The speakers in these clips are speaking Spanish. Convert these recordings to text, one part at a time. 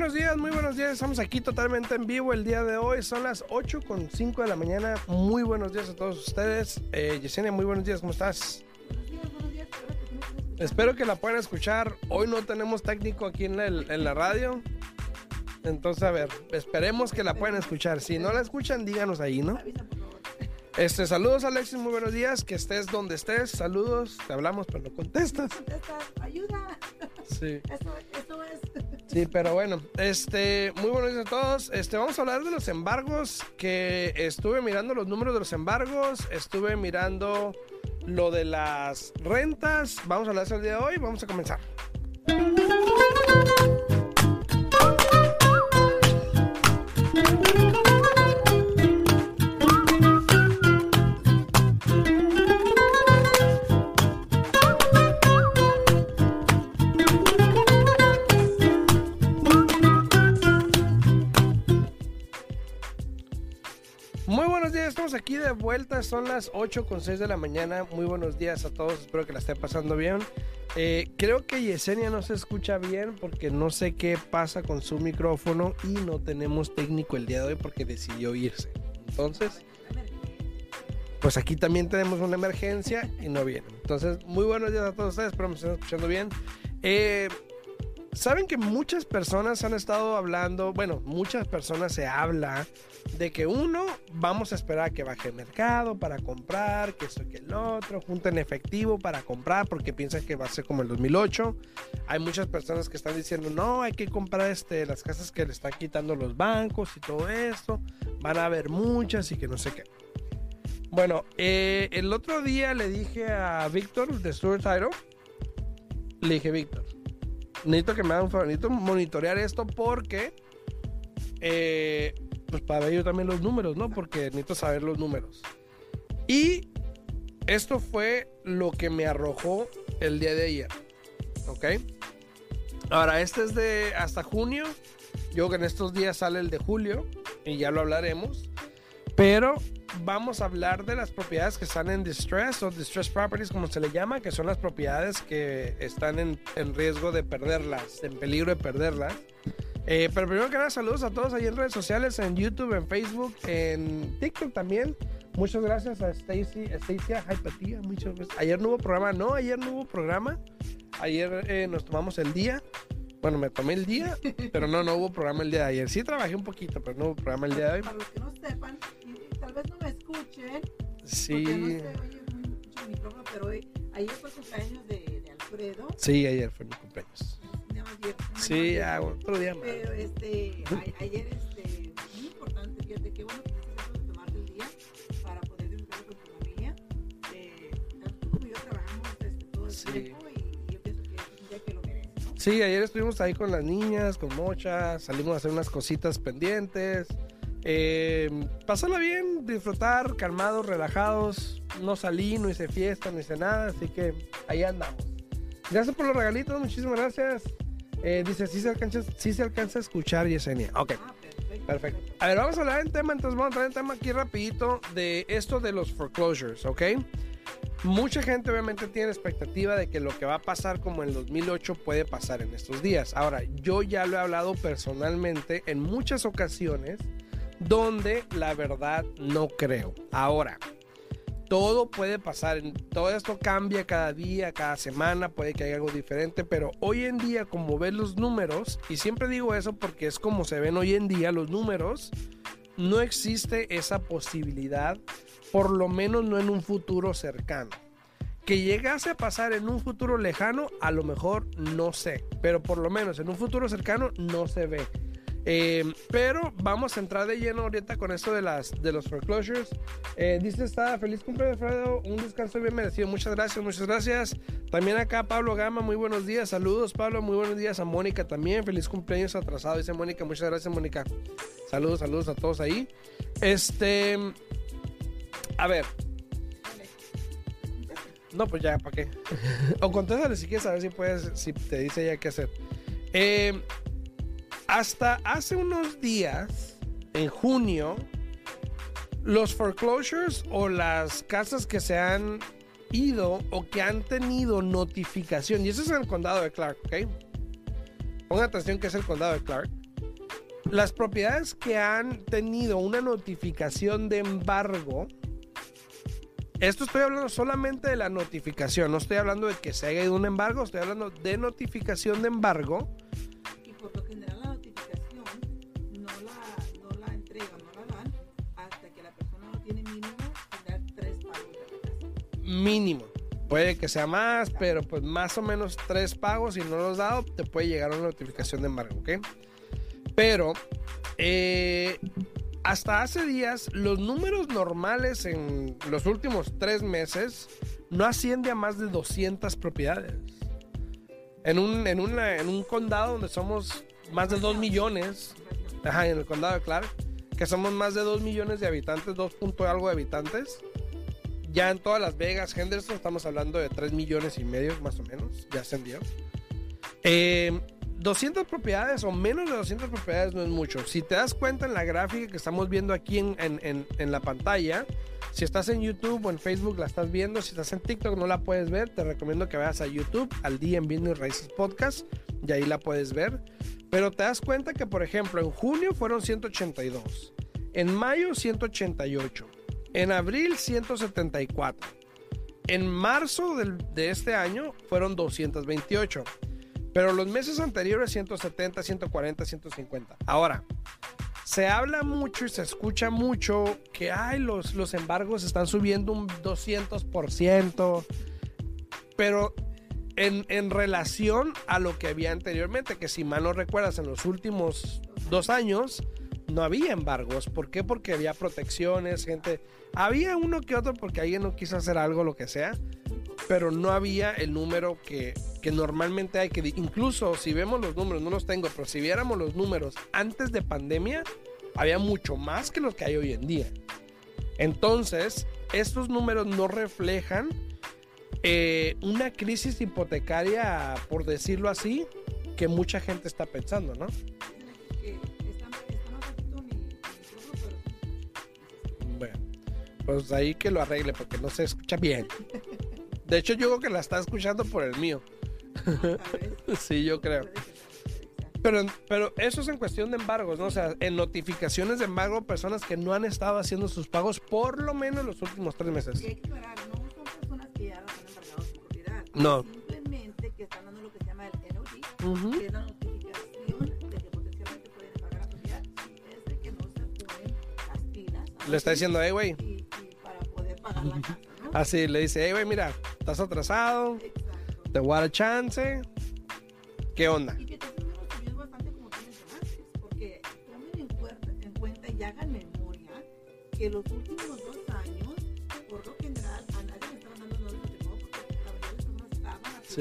buenos días, muy buenos días. Estamos aquí totalmente en vivo el día de hoy. Son las 8 con 5 de la mañana. Muy buenos días a todos ustedes. Eh, Yesenia, muy buenos días, ¿cómo estás? Espero que la puedan escuchar. Hoy no tenemos técnico aquí en, en la radio. Entonces, a ver, esperemos que la puedan escuchar. Si no la escuchan, díganos ahí, ¿no? Este, saludos Alexis, muy buenos días, que estés donde estés, saludos, te hablamos pero no contestas. ayuda. Sí. Eso, eso es. Sí, pero bueno, este, muy buenos días a todos. Este, vamos a hablar de los embargos, que estuve mirando los números de los embargos, estuve mirando lo de las rentas. Vamos a hablar eso el día de hoy, vamos a comenzar. Vuelta. Son las 8 con 6 de la mañana. Muy buenos días a todos. Espero que la esté pasando bien. Eh, creo que Yesenia no se escucha bien porque no sé qué pasa con su micrófono y no tenemos técnico el día de hoy porque decidió irse. Entonces, pues aquí también tenemos una emergencia y no viene. Entonces, muy buenos días a todos ustedes. Espero me estén escuchando bien. Eh, Saben que muchas personas han estado hablando, bueno, muchas personas se habla de que uno, vamos a esperar que baje el mercado para comprar, que esto que el otro, junten efectivo para comprar porque piensan que va a ser como el 2008. Hay muchas personas que están diciendo, no, hay que comprar este, las casas que le están quitando los bancos y todo esto. Van a haber muchas y que no sé qué. Bueno, eh, el otro día le dije a Víctor de Stuart Title, le dije, Víctor, necesito que me hagan un favor, necesito monitorear esto porque, eh, pues para ver yo también los números, ¿no? Porque necesito saber los números. Y esto fue lo que me arrojó el día de ayer, ¿ok? Ahora, este es de hasta junio. Yo que en estos días sale el de julio y ya lo hablaremos. Pero vamos a hablar de las propiedades que están en distress o distress properties como se le llama, que son las propiedades que están en, riesgo de perderlas, en peligro de perderlas. Eh, pero primero que nada, saludos a todos ahí en redes sociales, en YouTube, en Facebook, en TikTok también. Muchas gracias a Stacy, Stacia Hypatia, muchas gracias. Ayer no hubo programa, no, ayer no hubo programa. Ayer eh, nos tomamos el día. Bueno, me tomé el día, pero no, no hubo programa el día de ayer. Sí trabajé un poquito, pero no hubo programa el día de hoy. Para los que no sepan, tal vez no me escuchen. Sí. Porque no se oye mucho el micrófono, pero hoy, ayer fue el cumpleaños de, de, Alfredo. Sí, ayer fue mi cumpleaños. Ayer, sí, ya, otro día más. Pero este, a, ayer, este, muy importante, fíjate, qué bueno que estás de tomarte el día para poder disfrutar con tu familia. Eh, tanto como yo trabajamos este, todo el sí. tiempo y yo pienso que es un día que lo merece, ¿no? Sí, ayer estuvimos ahí con las niñas, con Mocha, salimos a hacer unas cositas pendientes. Eh, pasarla bien, disfrutar, calmados, relajados. No salí, no hice fiesta, no hice nada, así que ahí andamos. Gracias por los regalitos, muchísimas gracias. Eh, dice, si se, alcanza, si se alcanza a escuchar Yesenia. Ok. Ah, perfecto, perfecto. A ver, vamos a hablar en tema, entonces vamos a traer el tema aquí rapidito de esto de los foreclosures, ¿ok? Mucha gente obviamente tiene expectativa de que lo que va a pasar como en 2008 puede pasar en estos días. Ahora, yo ya lo he hablado personalmente en muchas ocasiones donde la verdad no creo. Ahora, todo puede pasar, todo esto cambia cada día, cada semana, puede que haya algo diferente, pero hoy en día como ves los números, y siempre digo eso porque es como se ven hoy en día los números, no existe esa posibilidad, por lo menos no en un futuro cercano. Que llegase a pasar en un futuro lejano, a lo mejor no sé, pero por lo menos en un futuro cercano no se ve. Eh, pero vamos a entrar de lleno ahorita con esto de, las, de los foreclosures. Eh, dice está feliz cumpleaños, Alfredo. Un descanso bien merecido. Muchas gracias, muchas gracias. También acá Pablo Gama, muy buenos días. Saludos, Pablo. Muy buenos días a Mónica también. Feliz cumpleaños atrasado, dice Mónica. Muchas gracias, Mónica. Saludos, saludos a todos ahí. Este. A ver. No, pues ya, ¿para qué? o contéstale si quieres saber si puedes, si te dice ya qué hacer. Eh, hasta hace unos días, en junio, los foreclosures o las casas que se han ido o que han tenido notificación, y eso es el condado de Clark, ¿ok? Pongan atención que es el condado de Clark. las propiedades que han tenido una notificación de embargo, esto estoy hablando solamente de la notificación, no estoy hablando de que se haya ido un embargo, estoy hablando de notificación de embargo. Tiene mínimo tener tres pagos. Mínimo. Puede que sea más, pero pues más o menos tres pagos, si no los has dado, te puede llegar una notificación de embargo, ¿ok? Pero eh, hasta hace días, los números normales en los últimos tres meses no asciende a más de 200 propiedades. En un, en una- en un condado donde somos más de 2 millones, ajá, en el condado de Clark, que somos más de 2 millones de habitantes, 2 punto algo de habitantes. Ya en todas Las Vegas, Henderson, estamos hablando de 3 millones y medio más o menos, ya ascendió. Eh, 200 propiedades o menos de 200 propiedades no es mucho. Si te das cuenta en la gráfica que estamos viendo aquí en, en- en- la pantalla, si estás en YouTube o en Facebook la estás viendo, si estás en TikTok no la puedes ver, te recomiendo que vayas a YouTube, al día en Business Raíces Podcast, y ahí la puedes ver. Pero te das cuenta que, por ejemplo, en junio fueron 182, en mayo 188, en abril 174, en marzo del- de este año fueron 228. Pero los meses anteriores 170, 140, 150. Ahora, se habla mucho y se escucha mucho que ay, los, los embargos están subiendo un 200%, pero en, en relación a lo que había anteriormente, que si mal no recuerdas, en los últimos dos años no había embargos. ¿Por qué? Porque había protecciones, gente. Había uno que otro porque alguien no quiso hacer algo, lo que sea, pero no había el número que, que normalmente hay. Que incluso si vemos los números, no los tengo, pero si viéramos los números antes de pandemia, había mucho más que los que hay hoy en día. Entonces, estos números no reflejan eh, una crisis hipotecaria, por decirlo así, que mucha gente está pensando, ¿no? Bueno, pues ahí que lo arregle porque no se escucha bien. De hecho, yo creo que la está escuchando por el mío. Sí, yo creo. Pero, pero eso es en cuestión de embargos, ¿no? O sea, en notificaciones de embargo, personas que no han estado haciendo sus pagos por lo menos los últimos tres meses. Y hay que aclarar, no No. Simplemente que están dando lo que se llama el NOD, Ujú. que es la notificación de que potencialmente pueden embargar la propiedad. Si es de que no se ponen las pilas. Le está diciendo, hey, güey. Y, y para poder pagar la casa, ¿no? Así le dice, hey, güey, mira, estás atrasado, Exacto. te voy a dar chance. ¿Qué onda? Y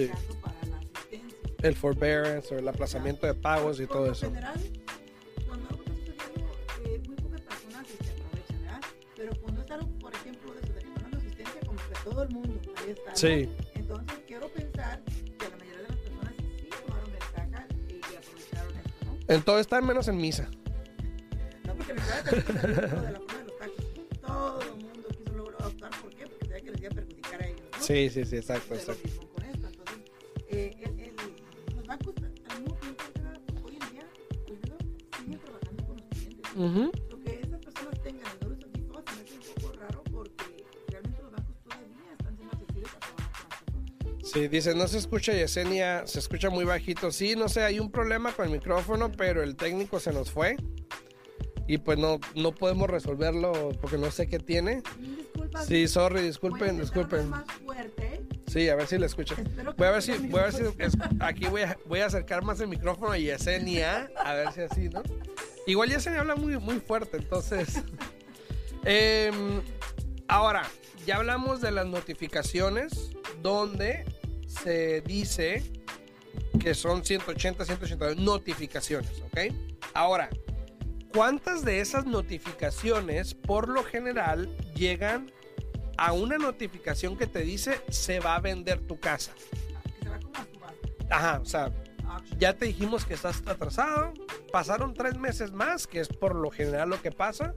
Sí. aplicando para la asistencia. El forbearance o el aplazamiento de pagos y Por todo lo eso. general, cuando eh, muy pocas personas se aprovechan, ¿verdad? Pero cuando es algo, por ejemplo, de eso, de que están dando asistencia, como que todo el mundo ahí está. Entonces, quiero pensar que la mayoría de las personas sí tomaron ventaja y, y aprovecharon esto, ¿no? En todo está menos en misa. No, porque me de la forma de los. Todo el mundo quiso luego optar, ¿por qué? Porque sabía que les iba a perjudicar a ellos, ¿no? Sí, sí, sí, exacto, exacto. Clientes. Ujú. Lo que esas personas tengan el doble certificado se me hace un poco raro porque realmente los bancos todavía están siendo accesibles a trabajar con las personas. Sí, dice, no se escucha Yesenia, se escucha muy bajito. Sí, no sé, hay un problema con el micrófono, pero el técnico se nos fue. Y pues no, no podemos resolverlo porque no sé qué tiene. Disculpa. Sí, sorry, voy a disculpen, disculpen. más fuerte. Sí, a ver si le escucha. Espero que Voy a ver si, voy a ver si, es- aquí voy a, voy a acercar más el micrófono a Yesenia, a ver si así, ¿no? Igual Yesenia habla muy, muy fuerte, entonces. Em, ahora, ya hablamos de las notificaciones donde se dice que son 180, 182 notificaciones, ¿ok? Ahora, ¿cuántas de esas notificaciones por lo general llegan a una notificación que te dice se va a vender tu casa? Que se va como a subasta. Ajá, o sea. Ya te dijimos que estás atrasado. Pasaron tres meses más, que es por lo general lo que pasa.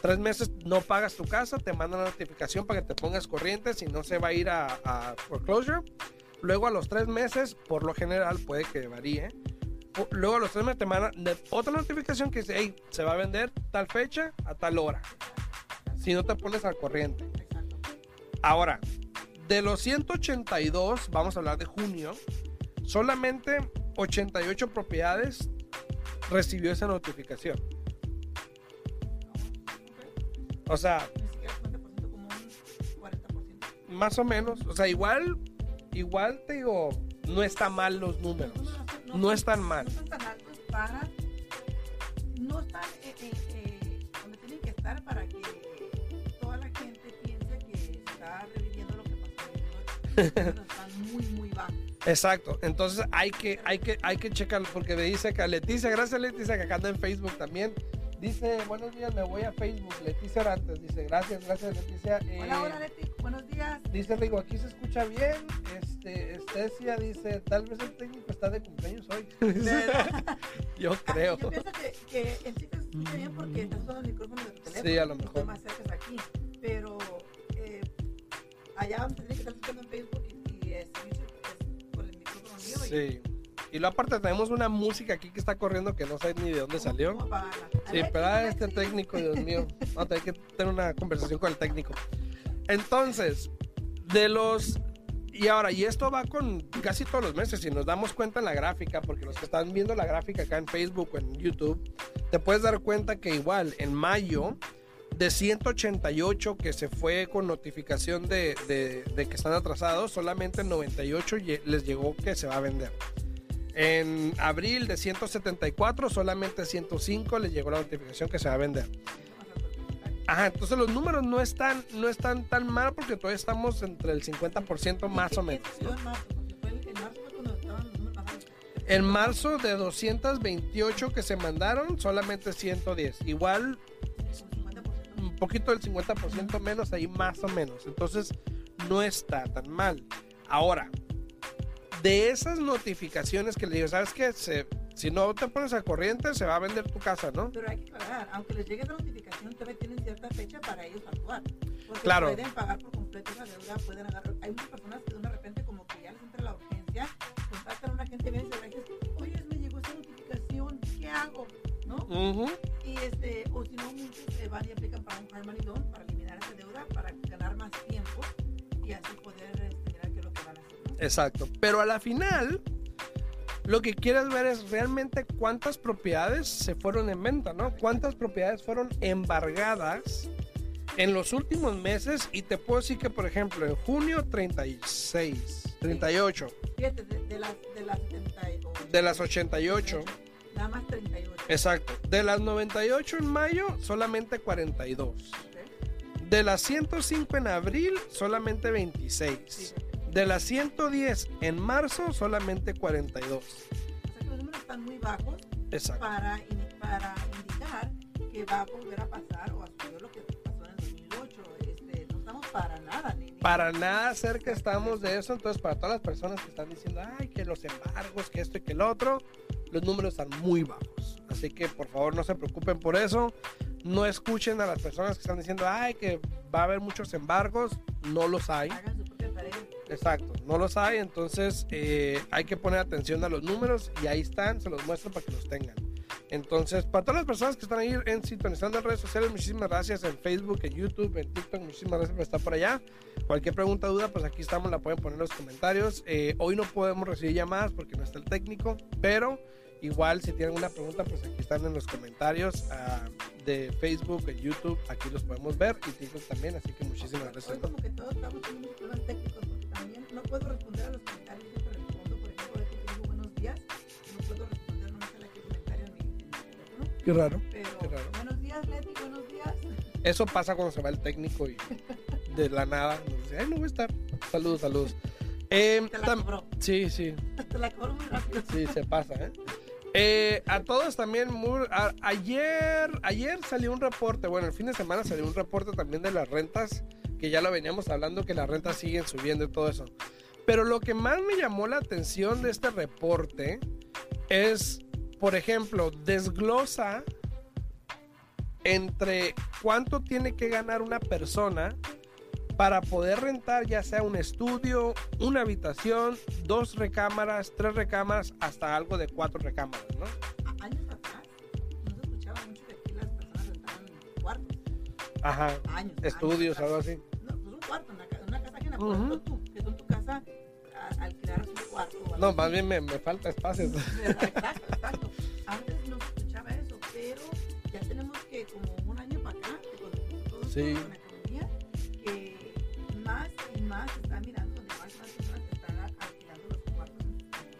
Tres meses no pagas tu casa, te mandan la notificación para que te pongas corriente, si no se va a ir a, a foreclosure. Luego a los tres meses, por lo general, puede que varíe, luego a los tres meses te mandan otra notificación que dice, hey, se va a vender tal fecha a tal hora. Si no te pones al corriente. Ahora, de los 182, vamos a hablar de junio, solamente 88 propiedades recibió esa notificación. O sea, Ni siquiera 50%, como un 40%. más o menos, o sea, igual, igual te digo, no está mal los números. No son- están mal. No están tan altos para. No están eh, eh, eh, donde tienen que estar para que toda la gente piense que está reviviendo lo que pasó. Exacto, entonces hay que, hay que, hay que checarlo porque me dice que Leticia, gracias Leticia que acá anda en Facebook también. Dice, buenos días, me voy a Facebook. Leticia Orantes dice, gracias, gracias Leticia. Eh, Hola, hola, Leti. Buenos días. Dice Rigo, aquí se escucha bien. Este, Estesia dice, tal vez el técnico está de cumpleaños hoy. Yo creo. Yo pienso que, que en sí te escucha bien porque estás usando el micrófono de tu teléfono. Sí, a lo Estás mejor. más cerca aquí. Pero eh, allá que estar escuchando en Facebook y, y es, es Sí. Y luego aparte tenemos una música aquí que está corriendo que no sé ni de dónde ¿Cómo- salió. Sí, pero ah, este técnico, Dios mío. Vamos a tener que tener una conversación con el técnico. Entonces, de los. Y ahora, y esto va con casi todos los meses, si nos damos cuenta en la gráfica, porque los que están viendo la gráfica acá en Facebook o en YouTube, te puedes dar cuenta que igual en mayo, de 188 que se fue con notificación de, de- que están atrasados, solamente 98 lle- les llegó que se va a vender. En abril de 174, solamente 105 les llegó la notificación que se va a vender. Ajá, entonces los números no están, no están tan mal porque todavía estamos entre el 50% más o menos. En marzo, de 228 que se mandaron, solamente 110. Igual Un 50%. un poquito del 50% menos ahí más o menos. Entonces no está tan mal. Ahora, de esas notificaciones que le digo, ¿sabes qué? Se- si no te pones al corriente, se va a vender tu casa, ¿no? Pero hay que pagar, aunque les llegue la notificación, todavía tienen cierta fecha para ellos actuar. Porque Claro. pueden pagar por completo esa deuda, pueden agarrar. Hay muchas personas que de repente, como que ya les entra la urgencia, contactan a una gente y se dicen, oye, me llegó esa notificación, ¿qué hago? ¿No? Ujú. Y este, o si no, muchos eh, van y aplican para un hard money loan para eliminar esa deuda, para ganar más tiempo y así poder este, mirar qué es lo que van a hacer. ¿no? Exacto. Pero a la final, lo que quieres ver es realmente cuántas propiedades se fueron en venta, ¿no? Cuántas propiedades fueron embargadas en los últimos meses. Y te puedo decir que, por ejemplo, en junio 36, 38, Fíjate, de, de las, de las 78. de las 88. Nada más 38. Exacto. De las 98 en mayo, solamente 42. ¿ok? De las 105 en abril, solamente Sí, 26. De las 110 en marzo, solamente 42. O sea que los números están muy bajos Exacto. para, in- para indicar que va a volver a pasar o a suceder lo que pasó en el 2008. Este, no estamos para nada. Ni- Para nada cerca estamos de eso. Entonces, para todas las personas que están diciendo, ay, que los embargos, que esto y que el otro, los números están muy bajos. Así que, por favor, no se preocupen por eso. No escuchen a las personas que están diciendo, ay, que va a haber muchos embargos. No los hay. Hagan su propia tarea. Exacto, no los hay, entonces eh, hay que poner atención a los números y ahí están, se los muestro para que los tengan. Entonces, para todas las personas que están ahí en sintonizando en redes sociales, muchísimas gracias en Facebook, en YouTube, en TikTok, muchísimas gracias por estar por allá. Cualquier pregunta, duda, pues aquí estamos, la pueden poner en los comentarios. Eh, hoy no podemos recibir llamadas porque no está el técnico, pero igual si tienen una pregunta, pues aquí están en los comentarios ah, de Facebook, en YouTube, aquí los podemos ver y TikTok también, así que muchísimas gracias. Hoy como que todos estamos teniendo problemas técnicos porque también no puedo responder a los comentarios. Siempre respondo, por ejemplo, de que te digo buenos días. No puedo responder, no me sale aquí comentario en mi, teléfono. Qué raro. Pero Qué raro. buenos días, Leti, buenos días. Eso pasa cuando se va el técnico y de la nada nos dice, ay, no voy a estar. Saludos, saludos. Eh, Te la tam- cobró. sí, sí, Te la cobro muy rápido. sí, se pasa, ¿eh? Eh, a todos también, ayer, ayer salió un reporte, bueno, el fin de semana salió un reporte también de las rentas, que ya lo veníamos hablando, que las rentas siguen subiendo y todo eso. Pero lo que más me llamó la atención de este reporte es, por ejemplo, desglosa entre cuánto tiene que ganar una persona para poder rentar ya sea un estudio, una habitación, dos recámaras, tres recámaras, hasta algo de cuatro recámaras, ¿no? Años atrás, no se escuchaba mucho que aquí las personas rentaban cuartos. Ajá, Años. estudios, años algo así. No, pues un cuarto, una, una casa ajena. Por Ujú. ejemplo, tú, que tú en tu casa a- alquilaras un cuarto. o algo No, así. más bien me, me falta espacio. Exacto, exacto. Antes no se escuchaba eso, pero ya tenemos que como un año para acá, que empezó todo Sí. con la economía, que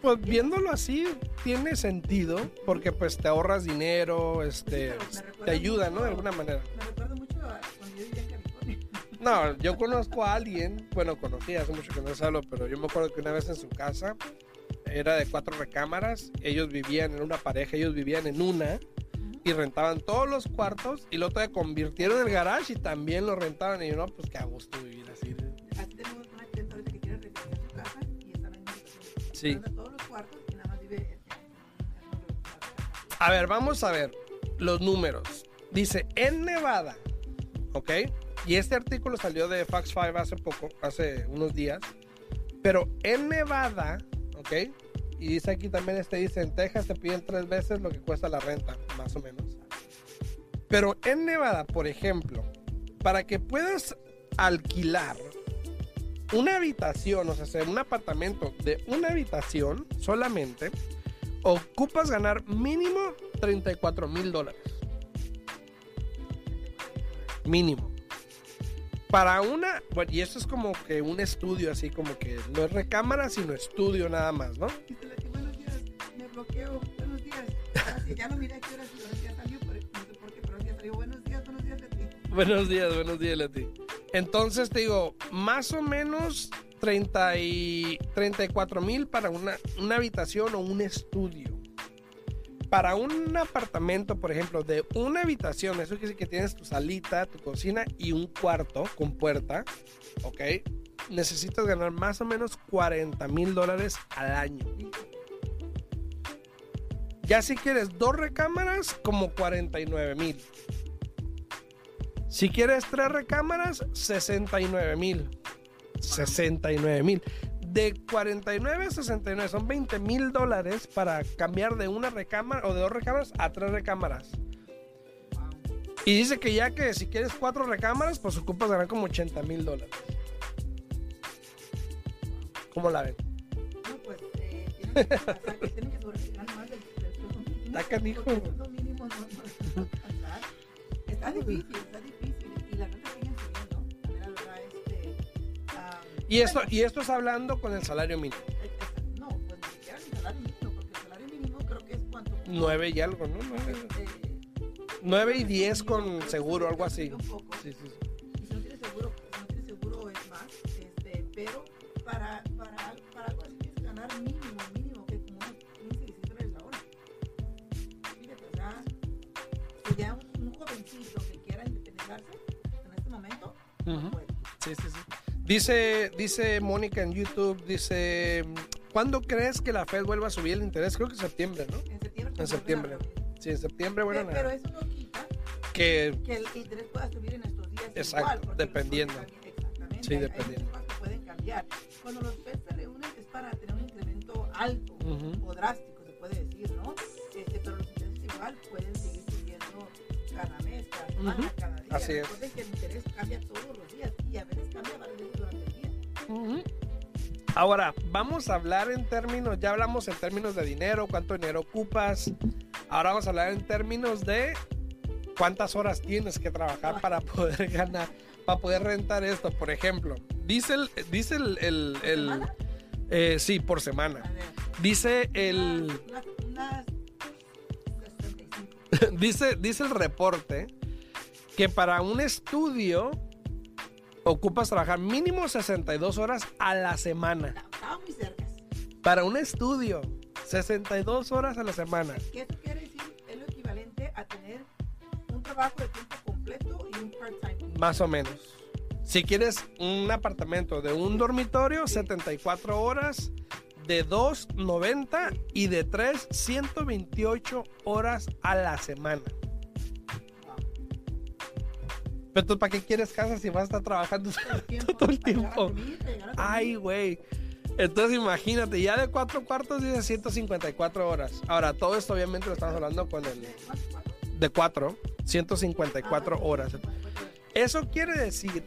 Pues viéndolo así, tiene sentido, porque pues te ahorras dinero, este, te ayuda, ¿no? De alguna manera. Me recuerda mucho a cuando yo vivía en California. No, yo conozco a alguien, bueno, conocí hace mucho que no les hablo, pero yo me acuerdo que una vez en su casa era de cuatro recámaras, ellos vivían en una pareja, ellos vivían en una y rentaban todos los cuartos y luego todavía convirtieron el garage y también lo rentaban y yo, no, pues qué a gusto vivir. Así Sí. Todos los cuartos y nada más vive. A ver, vamos a ver los números. Dice, en Nevada, ¿ok? Y este artículo salió de Fox 5 hace poco, hace unos días. Pero en Nevada, ¿ok? Y dice aquí también, este dice, en Texas te piden tres veces lo que cuesta la renta, más o menos. Pero en Nevada, por ejemplo, para que puedas alquilar una habitación, o sea, un apartamento de una habitación solamente, ocupas ganar mínimo 34 mil dólares. Mínimo. Para una, bueno, y esto es como que un estudio, así como que no es recámara, sino estudio nada más, ¿no? Buenos días, me bloqueo, buenos días. Así, ya no miré a qué hora si salió, pero no sé por qué, pero ya salió. Buenos días, buenos días, Leti. Buenos días, buenos días, Leti. Entonces te digo, más o menos 30 y 34 mil para una, una habitación o un estudio. Para un apartamento, por ejemplo, de una habitación, eso quiere decir que tienes tu salita, tu cocina y un cuarto con puerta, ¿ok? Necesitas ganar más o menos 40 mil dólares al año. Ya si quieres dos recámaras, como 49 mil. Si quieres tres recámaras, 69 mil. 69 mil. De 49 a 69 son 20 mil dólares para cambiar de una recámara o de dos recámaras a tres recámaras. Y dice que ya que si quieres cuatro recámaras, pues ocupas ganar como 80 mil dólares. ¿Cómo la ven? No, pues, eh, tienen que pasar, que tienen que más del, del mínimo. Está canijo. Está difícil, está difícil. Y la renta siguen subiendo. También la verdad, este... ah, Y esto, bueno, y esto es hablando con el salario mínimo. eh, eh, No, pues ni siquiera el salario mínimo, porque el salario mínimo creo que es cuánto. 9 y algo, ¿no? Este, 9 y 10 con seguro, algo así. Un poco. Sí, sí, sí. Dice, dice Mónica en YouTube, dice, ¿cuándo crees que la Fed vuelva a subir el interés? Creo que en septiembre, ¿no? En septiembre. En septiembre. Sí, en septiembre, bueno, Pe- pero nada. eso no quita que que el interés pueda subir en estos días. Exacto, igual, dependiendo. cambian, Exactamente. Sí, hay- dependiendo. que pueden cambiar. Cuando los FED se reúnen es para tener un incremento alto o drástico, se puede decir, ¿no? Este, pero los intereses igual pueden seguir subiendo cada mes, cada semana, cada día. Así es. Recuerden que el interés cambia todos los días y a veces cambia varias Ahora, vamos a hablar en términos, ya hablamos en términos de dinero, cuánto dinero ocupas. Ahora vamos a hablar en términos de cuántas horas tienes que trabajar para poder ganar, para poder rentar esto. Por ejemplo, dice el, dice el, eh, sí, por semana. Dice el, unas, unas 65. dice, dice el reporte que para un estudio ocupas trabajar mínimo 62 horas a la semana. Estaba muy cerca. Para un estudio, 62 horas a la semana. Que eso quiere decir, es lo equivalente a tener un trabajo de tiempo completo y un part-time. Más o menos. Si quieres un apartamento de un dormitorio, 74 horas, de 2, 90 y de 3, 128 horas a la semana. Pero tú, ¿para qué quieres casa si vas a estar trabajando Todo el tiempo. Ay, güey. Entonces imagínate, ya de cuatro cuartos dice 154 horas. Ahora, todo esto obviamente lo estamos hablando con el de cuatro, 154 Ah, horas. 54 horas. Eso quiere decir,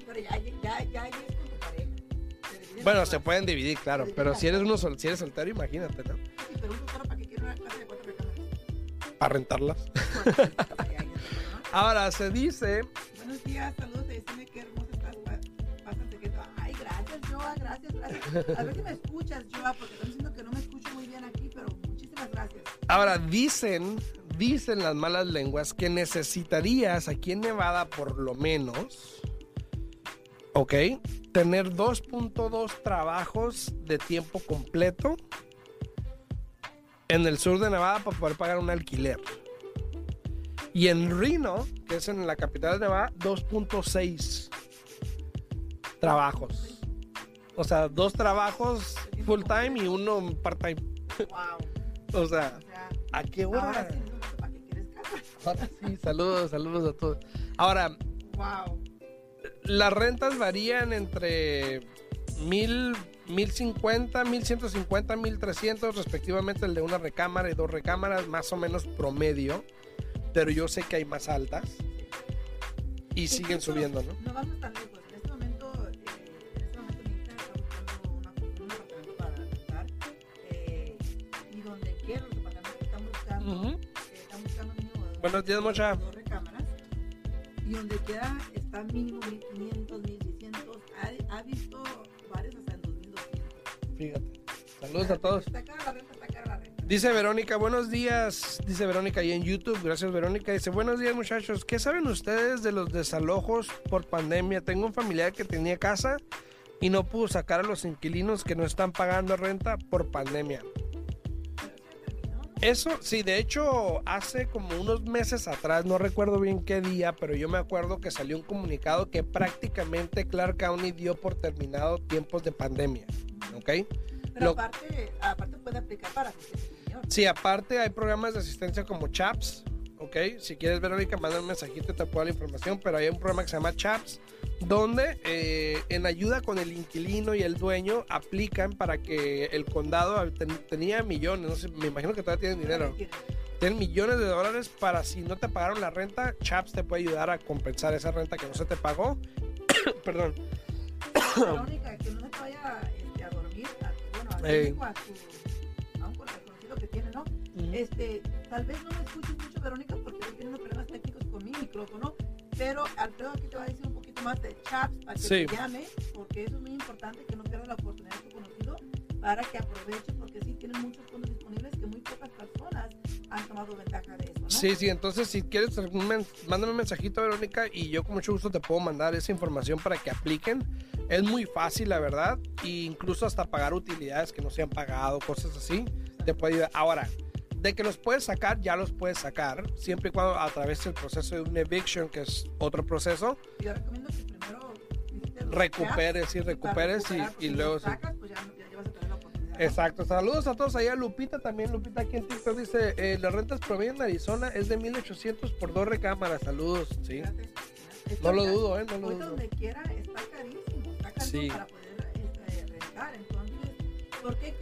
bueno, se pueden dividir, claro, pero si eres uno sol- si eres soltero, imagínate, ¿no? Pero para quiera una casa de cuatro. Para rentarlas. Ahora se dice, Buenos días, saludos, decime qué hermosa estás. pa- Pásate que Ay, gracias, Joa, gracias, gracias. A ver si me escuchas, Joa, porque están diciendo que no me escucho muy bien aquí, pero muchísimas gracias. ahora dicen, dicen las malas lenguas que necesitarías aquí en Nevada por lo menos, ¿ok? Tener 2.2 trabajos de tiempo completo en el sur de Nevada para poder pagar un alquiler. Y en Reno, que es en la capital de Nevada, 2.6 trabajos. O sea, dos trabajos full time y uno part time. Wow. O sea, ¿a qué hora? Ahora sí, saludos, saludos a todos. Ahora, Wow. las rentas varían entre mil, mil cincuenta, mil ciento cincuenta, mil trescientos, respectivamente el de una recámara y dos recámaras, más o menos promedio. Pero yo sé que hay más altas y siguen Incluso, subiendo, ¿no? No vamos tan lejos. En este momento, eh, en este momento mi hija está buscando una, un apartamento para rentar. Eh, y donde quiera los apartamentos que están buscando, Ujú. eh, están buscando mínimo de Buenos días, Mocha. dos recámaras. Y donde quiera está mínimo 1500, 1600. Ha, ha visto varios hasta en 2200. Fíjate. Saludos a todos. Está cara la renta, Dice Verónica, buenos días. Dice Verónica ahí en YouTube. Gracias, Verónica. Dice, buenos días, muchachos. ¿Qué saben ustedes de los desalojos por pandemia? Tengo un familiar que tenía casa y no pudo sacar a los inquilinos que no están pagando renta por pandemia. Eso sí, de hecho, hace como unos meses atrás, no recuerdo bien qué día, pero yo me acuerdo que salió un comunicado que prácticamente Clark County dio por terminado tiempos de pandemia. ¿Ok? Pero Lo- aparte, aparte puede aplicar para Sí, aparte hay programas de asistencia como CHAPS, ¿ok? Si quieres, Verónica, manda un mensajito y te puedo dar la información, pero hay un programa que se llama CHAPS, donde eh, en ayuda con el inquilino y el dueño aplican para que el condado ten- tenía millones, no sé, me imagino que todavía tienen dinero, tienen millones de dólares para si no te pagaron la renta, CHAPS te puede ayudar a compensar esa renta que no se te pagó. Perdón. Verónica, que no se vaya este, a dormir, a, bueno, a. México, a un tiene, ¿no? Este, tal vez no me escuches mucho, Verónica, porque estoy teniendo problemas técnicos con mi micrófono, pero Alfredo aquí te va a decir un poquito más de chats para que Sí. te llame, porque eso es muy importante, que no pierdas la oportunidad de tu conocido, para que aproveche, porque sí tienen muchos fondos disponibles que muy pocas personas han tomado ventaja de eso, ¿no? Sí, sí, entonces si quieres, mándame un mensajito, Verónica, y yo con mucho gusto te puedo mandar esa información para que apliquen. Es muy fácil, la verdad, e incluso hasta pagar utilidades que no se han pagado, cosas así, te puede ayudar. Ahora, de que los puedes sacar, ya los puedes sacar, siempre y cuando a través del proceso de un eviction, que es otro proceso, Yo recomiendo que primero recuperes y recuperes y, porque y si luego... sí. sacas, pues ya, ya, ya vas a tener la oportunidad. Exacto, saludos a todos allá, Lupita también, Lupita aquí en TikTok dice, eh, las rentas promedio en Arizona es de 1800 por dos recámaras, saludos, sí. Fíjate, fíjate. No lo dudo, eh, no lo dudo. donde quiera está carísimo, está carísimo Sí. para poder este, rentar. Entonces, ¿por qué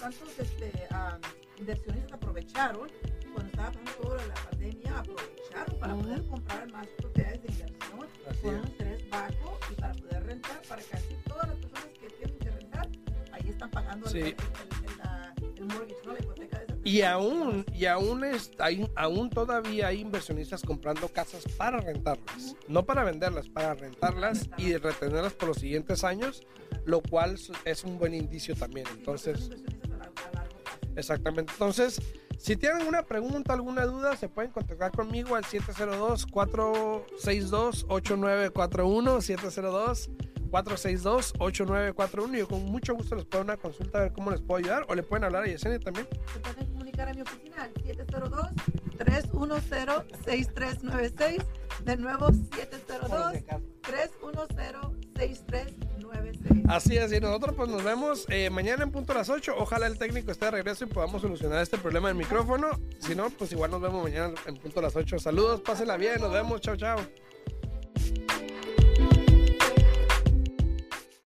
tantos, este, ah, inversionistas aprovecharon cuando estaba pasando de la pandemia? Aprovecharon para poder comprar más propiedades de inversión Así con un interés bajo y para poder rentar, para que así todas las personas que tienen que rentar, ahí están pagando el- Sí. el, el, el, la- el mortgage, ¿no? la hipoteca de esa Y aún, y aún, es, hay, aún todavía hay inversionistas comprando casas para rentarlas. No para venderlas, para rentarlas y retenerlas por los siguientes años, lo cual es- un buen indicio también. Sí, Entonces, inversionistas exactamente. Entonces, si tienen alguna pregunta, alguna duda, se pueden contactar conmigo al 702-462-8941, 702-462-8941. Yo con mucho gusto les puedo dar una consulta a ver cómo les puedo ayudar o le pueden hablar a Yesenia también. se pueden comunicar a mi oficina al 702-310-6396. De nuevo, 702-310-6396. Así es, y nosotros pues nos vemos eh, mañana en punto a las 8. Ojalá el técnico esté de regreso y podamos solucionar este problema del micrófono. Si no, pues igual nos vemos mañana en punto a las 8. Saludos, pásenla bien, nos vemos, chao, chao.